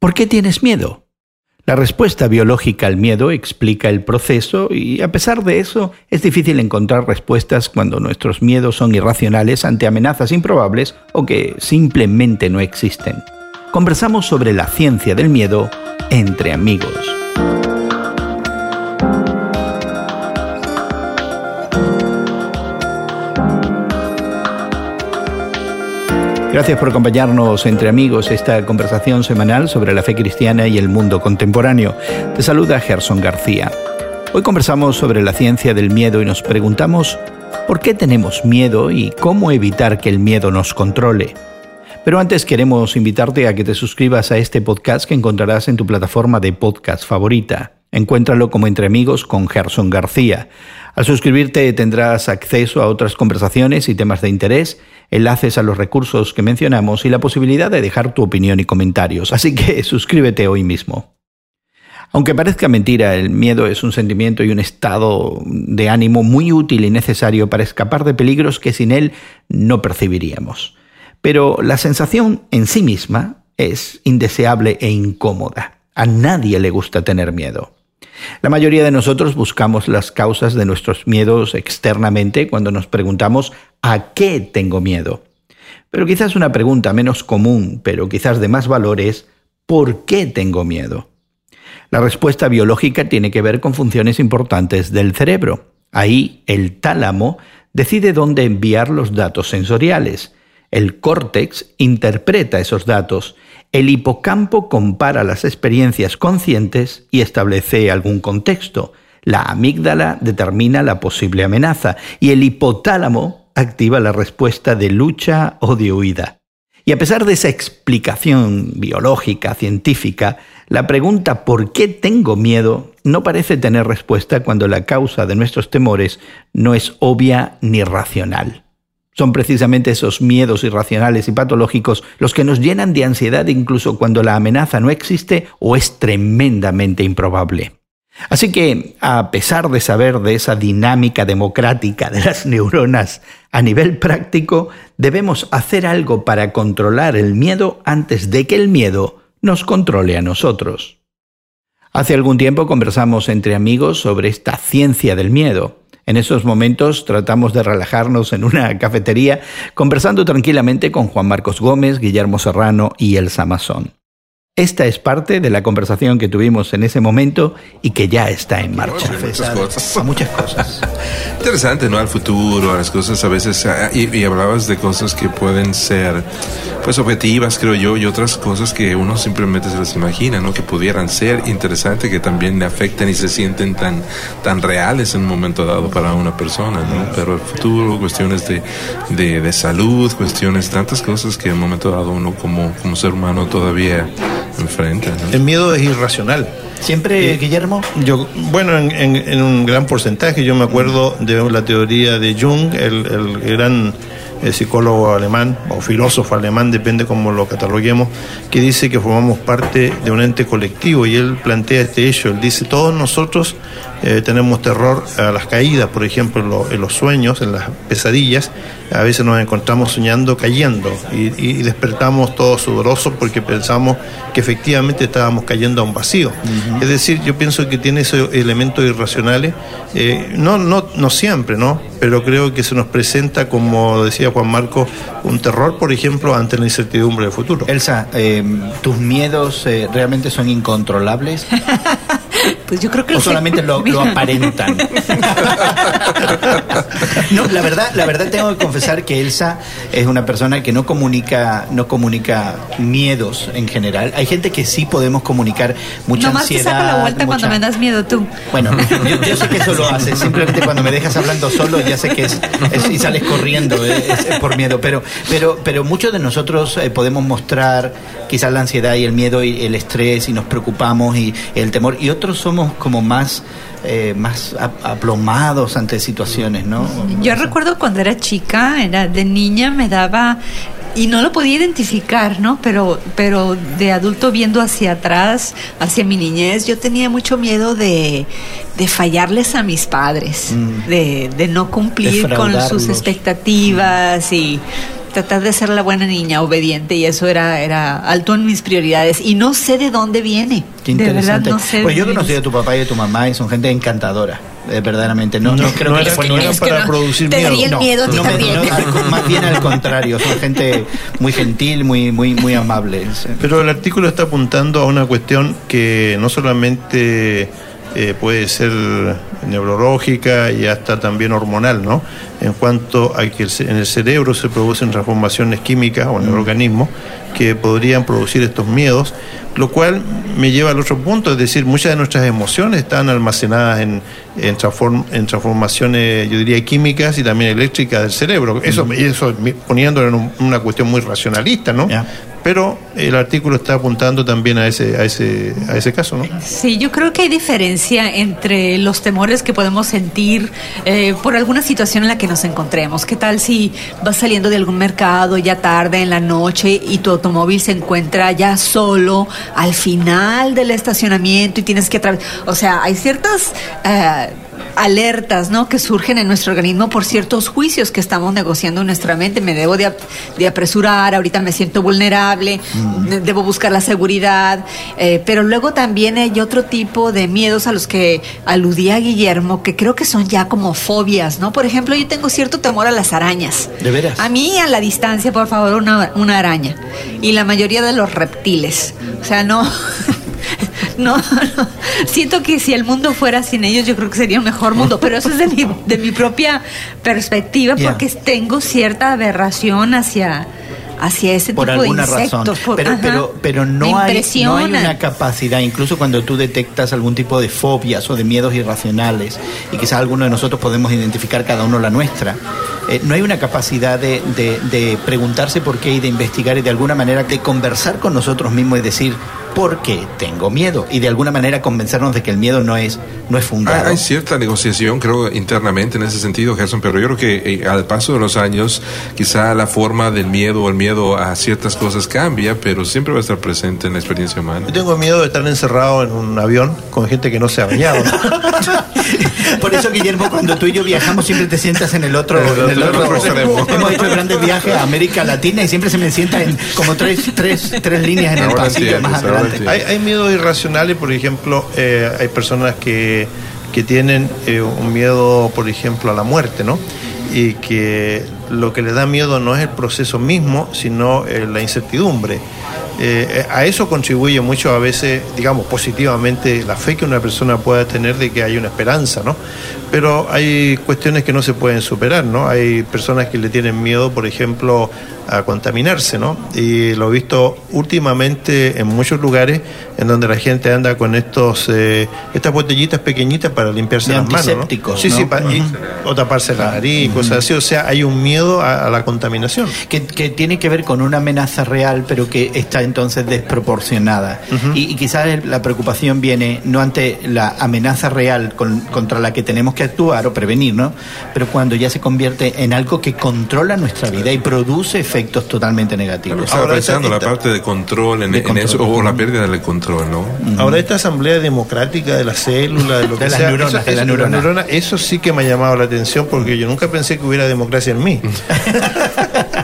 ¿Por qué tienes miedo? La respuesta biológica al miedo explica el proceso y a pesar de eso es difícil encontrar respuestas cuando nuestros miedos son irracionales ante amenazas improbables o que simplemente no existen. Conversamos sobre la ciencia del miedo entre amigos. Gracias por acompañarnos entre amigos esta conversación semanal sobre la fe cristiana y el mundo contemporáneo. Te saluda Gerson García. Hoy conversamos sobre la ciencia del miedo y nos preguntamos por qué tenemos miedo y cómo evitar que el miedo nos controle. Pero antes queremos invitarte a que te suscribas a este podcast que encontrarás en tu plataforma de podcast favorita. Encuéntralo como Entre Amigos con Gerson García. Al suscribirte tendrás acceso a otras conversaciones y temas de interés, enlaces a los recursos que mencionamos y la posibilidad de dejar tu opinión y comentarios. Así que suscríbete hoy mismo. Aunque parezca mentira, el miedo es un sentimiento y un estado de ánimo muy útil y necesario para escapar de peligros que sin él no percibiríamos. Pero la sensación en sí misma es indeseable e incómoda. A nadie le gusta tener miedo. La mayoría de nosotros buscamos las causas de nuestros miedos externamente cuando nos preguntamos ¿a qué tengo miedo? Pero quizás una pregunta menos común, pero quizás de más valor es ¿por qué tengo miedo? La respuesta biológica tiene que ver con funciones importantes del cerebro. Ahí el tálamo decide dónde enviar los datos sensoriales. El córtex interpreta esos datos el hipocampo compara las experiencias conscientes y establece algún contexto. La amígdala determina la posible amenaza y el hipotálamo activa la respuesta de lucha o de huida. Y a pesar de esa explicación biológica, científica, la pregunta ¿por qué tengo miedo? no parece tener respuesta cuando la causa de nuestros temores no es obvia ni racional. Son precisamente esos miedos irracionales y patológicos los que nos llenan de ansiedad incluso cuando la amenaza no existe o es tremendamente improbable. Así que, a pesar de saber de esa dinámica democrática de las neuronas a nivel práctico, debemos hacer algo para controlar el miedo antes de que el miedo nos controle a nosotros. Hace algún tiempo conversamos entre amigos sobre esta ciencia del miedo. En esos momentos tratamos de relajarnos en una cafetería conversando tranquilamente con Juan Marcos Gómez, Guillermo Serrano y Elsa Mazón. Esta es parte de la conversación que tuvimos en ese momento y que ya está en marcha. muchas cosas. Muchas cosas. Interesante, ¿no? Al futuro, a las cosas a veces. Ah, y, hablabas de cosas que pueden ser, pues, objetivas, creo yo, y otras cosas que uno simplemente se las imagina, ¿no? Que pudieran ser interesantes, que también le afecten y se sienten tan, tan reales en un momento dado para una persona, ¿no? Pero el futuro, cuestiones de, de, de salud, cuestiones, tantas cosas que en un momento dado uno como, como ser humano todavía El miedo es irracional. ¿Siempre, Guillermo? Yo, bueno, en, un gran porcentaje. Yo me acuerdo de la teoría de Jung, el, el gran el psicólogo alemán o filósofo alemán, depende cómo lo cataloguemos, que dice que formamos parte de un ente colectivo y él plantea este hecho, él dice, todos nosotros eh, tenemos terror a las caídas, por ejemplo, en, los sueños, en las pesadillas, a veces nos encontramos soñando cayendo y, despertamos todos sudorosos porque pensamos que efectivamente estábamos cayendo a un vacío. Es decir, yo pienso que tiene esos elementos irracionales, eh, no, no, no siempre, ¿no? Pero creo que se nos presenta, como decía Juan Marco, un terror, por ejemplo, ante la incertidumbre del futuro. Elsa, eh, ¿tus miedos realmente son incontrolables? Pues yo creo que o solamente lo, aparentan. no, la verdad, la verdad tengo que confesar que Elsa es una persona que no comunica, no comunica miedos en general. Hay gente que sí podemos comunicar mucha no ansiedad. Te saco la vuelta cuando me das miedo tú. Bueno, yo, sé que eso lo haces. Simplemente cuando me dejas hablando solo, ya sé que es, y sales corriendo eh, es, por miedo. Pero, pero, pero muchos de nosotros eh, podemos mostrar quizás la ansiedad y el miedo y el estrés y nos preocupamos y el temor. Y otros somos como más eh, más aplomados ante situaciones, ¿no? Yo recuerdo cuando era chica, era de niña, me daba y no lo podía identificar, ¿no? Pero, pero de adulto viendo hacia atrás, hacia mi niñez, yo tenía mucho miedo de, de fallarles a mis padres, mm. de, de, no cumplir con sus expectativas y tratar de ser la buena niña, obediente, y eso era, era alto en mis prioridades. Y no sé de dónde viene. Qué De interesante. verdad, no sé. pues yo de- conocí a tu papá y a tu mamá y son gente encantadora, eh, verdaderamente. No, no, No, creo no que no que para no, producir miedo. No, miedo al- más bien al contrario, son gente muy gentil, muy, muy, muy amable. Pero el artículo está apuntando a una cuestión que no solamente eh, puede ser neurológica y hasta también hormonal, ¿no? En cuanto a que en el cerebro se producen transformaciones químicas o en el organismo que podrían producir estos miedos, lo cual me lleva al otro punto, es decir, muchas de nuestras emociones están almacenadas en, en, transform- en transformaciones, yo diría, químicas y también eléctricas del cerebro. Eso, eso poniéndolo en un- una cuestión muy racionalista, ¿no? Ya. Pero el artículo está apuntando también a ese, a ese, a ese caso, ¿no? Sí, yo creo que hay diferencia entre los temores que podemos sentir eh, por alguna situación en la que nos encontremos. ¿Qué tal si vas saliendo de algún mercado ya tarde en la noche y tu automóvil se encuentra ya solo al final del estacionamiento y tienes que atravesar? O sea, hay ciertas... eh, alertas ¿no? que surgen en nuestro organismo por ciertos juicios que estamos negociando en nuestra mente. Me debo de, ap- de apresurar, ahorita me siento vulnerable, de- debo buscar la seguridad, eh, pero luego también hay otro tipo de miedos a los que aludía Guillermo, que creo que son ya como fobias, ¿no? Por ejemplo, yo tengo cierto temor a las arañas. ¿De veras? A mí a la distancia, por favor, una, una araña. Y la mayoría de los reptiles. O sea, no... No, no, siento que si el mundo fuera sin ellos, yo creo que sería un mejor mundo, pero eso es de mi, de mi propia perspectiva, porque tengo cierta aberración hacia, hacia ese por tipo alguna de insectos. razón. por- pero, ajá. pero, pero no, hay, no hay una capacidad, incluso cuando tú detectas algún tipo de fobias o de miedos irracionales, y quizás alguno de nosotros podemos identificar cada uno la nuestra, eh, no hay una capacidad de, de- de preguntarse por qué y de investigar y de alguna manera de conversar con nosotros mismos y decir, ¿por qué tengo miedo? Y de alguna manera convencernos de que el miedo no es, no es Hay, fundado. hay cierta negociación, creo, internamente en ese sentido, Gerson, pero yo creo que eh, al paso de los años, quizá la forma del miedo o el miedo a ciertas cosas cambia, pero siempre va a estar presente en la experiencia humana. Yo tengo miedo de estar encerrado en un avión con gente que no se ha bañado. Por eso, Guillermo, cuando tú y yo viajamos, siempre te sientas en el otro, En el extremo. Hemos hecho grandes viajes a América Latina y siempre se me sienta en como tres, tres, tres líneas en el Ahora pasillo entiendes, más adelante. entiendes. hay, hay miedos irracionales, por ejemplo, eh, hay personas que, que tienen eh, un miedo, por ejemplo, a la muerte, ¿no? Y que lo que le da miedo no es el proceso mismo, sino eh, la incertidumbre. Eh, a eso contribuye mucho a veces, digamos, positivamente la fe que una persona pueda tener de que hay una esperanza, ¿no? Pero hay cuestiones que no se pueden superar, ¿no? Hay personas que le tienen miedo, por ejemplo, a contaminarse, ¿no? Y lo he visto últimamente en muchos lugares en donde la gente anda con estos eh, estas botellitas pequeñitas para limpiarse las manos, ¿no? Sí, sí, ¿no? pa- y- o taparse la nariz, cosas así. O sea, hay un miedo a, a la contaminación. Que, que tiene que ver con una amenaza real, pero que está entonces desproporcionada. y, y quizás la preocupación viene no ante la amenaza real con- contra la que tenemos que actuar o prevenir, ¿no? Pero cuando ya se convierte en algo que controla nuestra vida y produce efectos totalmente negativos. Estaba Ahora, pensando esta- la parte de control en, De en control. eso, o la pérdida del control, ¿no? Ahora esta asamblea democrática de las células, de lo De que las sea, neuronas, eso, de la neurona. neurona, eso sí que me ha llamado la atención porque yo nunca pensé que hubiera democracia en mí.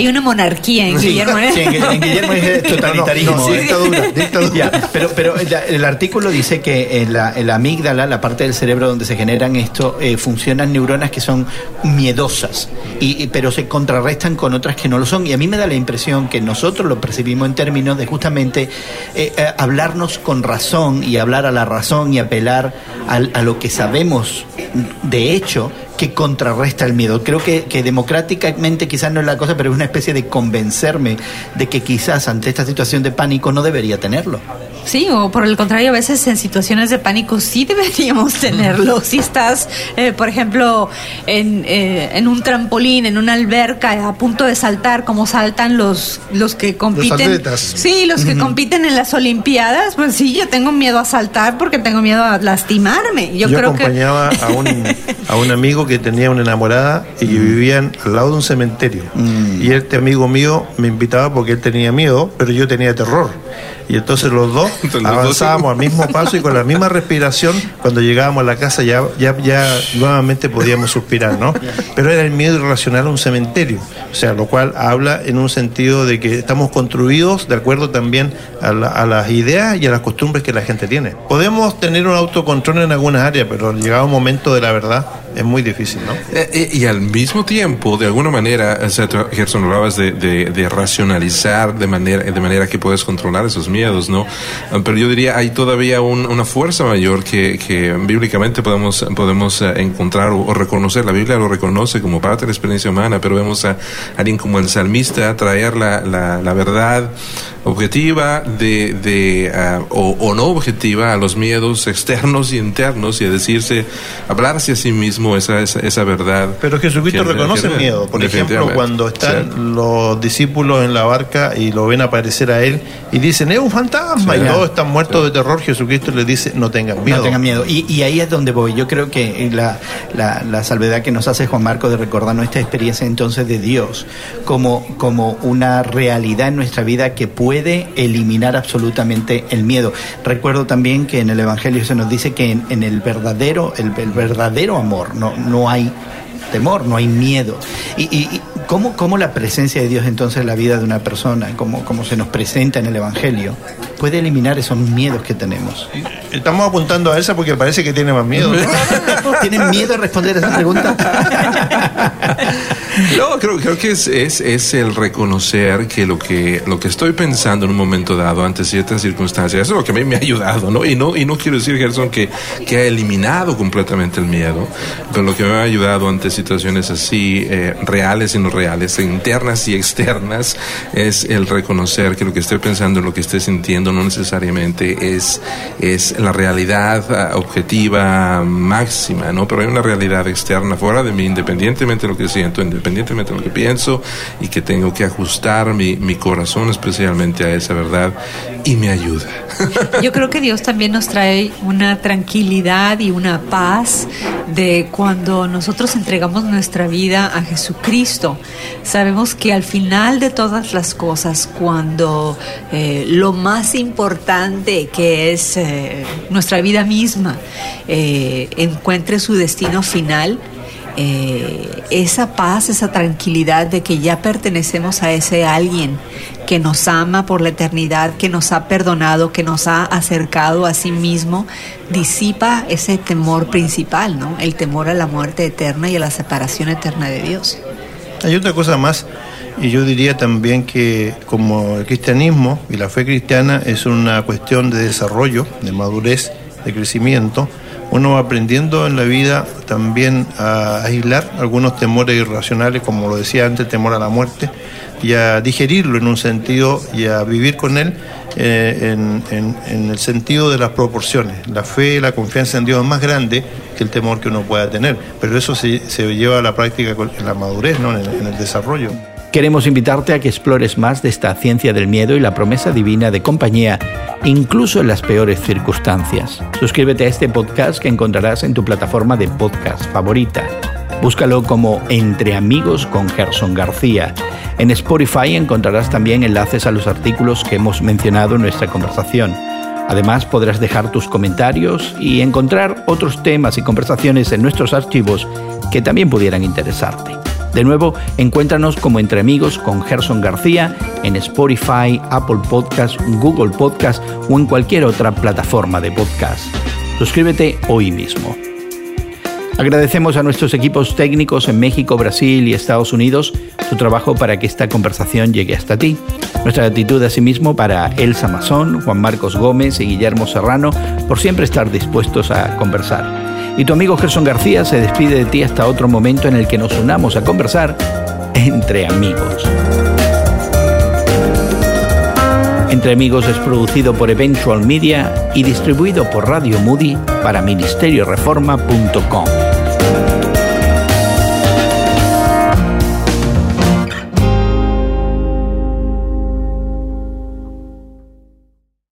Hay una monarquía en Sí, Guillermo. ¿eh? sí, en, en Guillermo es totalitarismo. No, no, sí, ¿eh? dictadura, dictadura. Ya, pero pero el, el artículo dice que en la, en la amígdala, la parte del cerebro donde se generan esto, eh, funcionan neuronas que son miedosas, y, y- pero se contrarrestan con otras que no lo son. Y a mí me da la impresión que nosotros lo percibimos en términos de justamente eh, eh, hablarnos con razón y hablar a la razón y apelar al- a lo que sabemos de hecho que contrarresta el miedo. Creo que, que democráticamente quizás no es la cosa, pero es una especie de convencerme de que quizás ante esta situación de pánico no debería tenerlo. Sí, o por el contrario, a veces en situaciones de pánico sí deberíamos tenerlo. Si estás, eh, por ejemplo, en, eh, en un trampolín, en una alberca, a punto de saltar, como saltan los, los que compiten. atletas. Sí, los que compiten en las Olimpiadas, pues sí, yo tengo miedo a saltar porque tengo miedo a lastimarme. Yo, Yo, creo que. acompañaba a, un, a un amigo que que tenía una enamorada y que vivían al lado de un cementerio. Y este amigo mío me invitaba porque él tenía miedo, pero yo tenía terror. Y entonces los dos avanzábamos al mismo paso y con la misma respiración, cuando llegábamos a la casa ya, ya, ya nuevamente podíamos suspirar, ¿no? Pero era el miedo irracional a un cementerio. O sea, lo cual habla en un sentido de que estamos construidos de acuerdo también a, a las ideas y a las costumbres que la gente tiene. Podemos tener un autocontrol en algunas áreas, pero llegado un momento de la verdad, es muy difícil, ¿no? Eh, eh, y al mismo tiempo, de alguna manera, o sea, Gerson, hablabas de, de, racionalizar de manera, de manera que puedes controlar esos miedos, ¿no? Pero yo diría, hay todavía un, una fuerza mayor que, que bíblicamente podemos, podemos encontrar o, o, reconocer. La Biblia lo reconoce como parte de la experiencia humana, pero vemos a alguien como el salmista traer la, la, la verdad objetiva de, de uh, o, o, no objetiva a los miedos externos y internos y a decirse, hablarse a sí mismo esa, esa, esa verdad. Pero Jesucristo que, reconoce el miedo. Por ejemplo, cuando están sí. los discípulos en la barca y lo ven aparecer a él y dicen, es un fantasma, sí, y todos están muertos de terror, Jesucristo les dice, no tengan miedo. No tengan miedo. Y, y ahí es donde voy. Yo creo que la, la, la, salvedad que nos hace Juan Marco de recordarnos esta experiencia entonces de Dios como, como una realidad en nuestra vida que puede eliminar absolutamente el miedo. Recuerdo también que en el Evangelio se nos dice que en, en el verdadero, el, el verdadero amor, no, no hay temor, no hay miedo. Y, ¿cómo, ¿cómo, la presencia de Dios entonces en la vida de una persona, como, como se nos presenta en el Evangelio, puede eliminar esos miedos que tenemos? Estamos apuntando a esa porque parece que tiene más miedo. ¿no? ¿Tienen miedo a responder a esa pregunta? no, creo, creo que es, es, es, el reconocer que lo, que lo que estoy pensando en un momento dado ante ciertas circunstancias, eso es lo que a mí me ha ayudado, ¿no? Y no, y no quiero decir, Gerson, que, que ha eliminado completamente el miedo, pero lo que me ha ayudado ante situaciones así, eh, reales y no reales, internas y externas, es el reconocer que lo que estoy pensando, lo que estoy sintiendo, no necesariamente es, es la realidad objetiva máxima, ¿no? Pero hay una realidad externa fuera de mí, independientemente de lo que siento, independientemente de lo que pienso, y que tengo que ajustar mi, mi corazón especialmente a esa verdad, y me ayuda. Yo creo que Dios también nos trae una tranquilidad y una paz de cuando nosotros nuestra vida a Jesucristo. Sabemos que al final de todas las cosas, cuando eh, lo más importante que es eh, nuestra vida misma eh, encuentre su destino final, eh, esa paz, esa tranquilidad de que ya pertenecemos a ese alguien que nos ama por la eternidad, que nos ha perdonado, que nos ha acercado a sí mismo, disipa ese temor principal, ¿no? El temor a la muerte eterna y a la separación eterna de Dios. Hay otra cosa más, y yo diría también que como el cristianismo y la fe cristiana es una cuestión de desarrollo, de madurez, de crecimiento, uno aprendiendo en la vida también a aislar algunos temores irracionales, como lo decía antes, temor a la muerte, y a digerirlo en un sentido y a vivir con él eh, en, el sentido de las proporciones. La fe, la confianza en Dios es más grande que el temor que uno pueda tener, pero eso se, se lleva a la práctica en la madurez, ¿no? en, el, en el desarrollo. Queremos invitarte a que explores más de esta ciencia del miedo y la promesa divina de compañía, incluso en las peores circunstancias. Suscríbete a este podcast que encontrarás en tu plataforma de podcast favorita. Búscalo como Entre Amigos con Gerson García. En Spotify encontrarás también enlaces a los artículos que hemos mencionado en nuestra conversación. Además podrás dejar tus comentarios y encontrar otros temas y conversaciones en nuestros archivos que también pudieran interesarte. De nuevo, encuéntranos como Entre Amigos con Gerson García en Spotify, Apple Podcast, Google Podcast o en cualquier otra plataforma de podcast. Suscríbete hoy mismo. Agradecemos a nuestros equipos técnicos en México, Brasil y Estados Unidos su trabajo para que esta conversación llegue hasta ti. Nuestra gratitud asimismo para Elsa Mazón, Juan Marcos Gómez y Guillermo Serrano por siempre estar dispuestos a conversar. Y tu amigo Gerson García se despide de ti hasta otro momento en el que nos unamos a conversar entre amigos. Entre Amigos es producido por Eventual Media y distribuido por Radio Moody para ministerioreforma.com.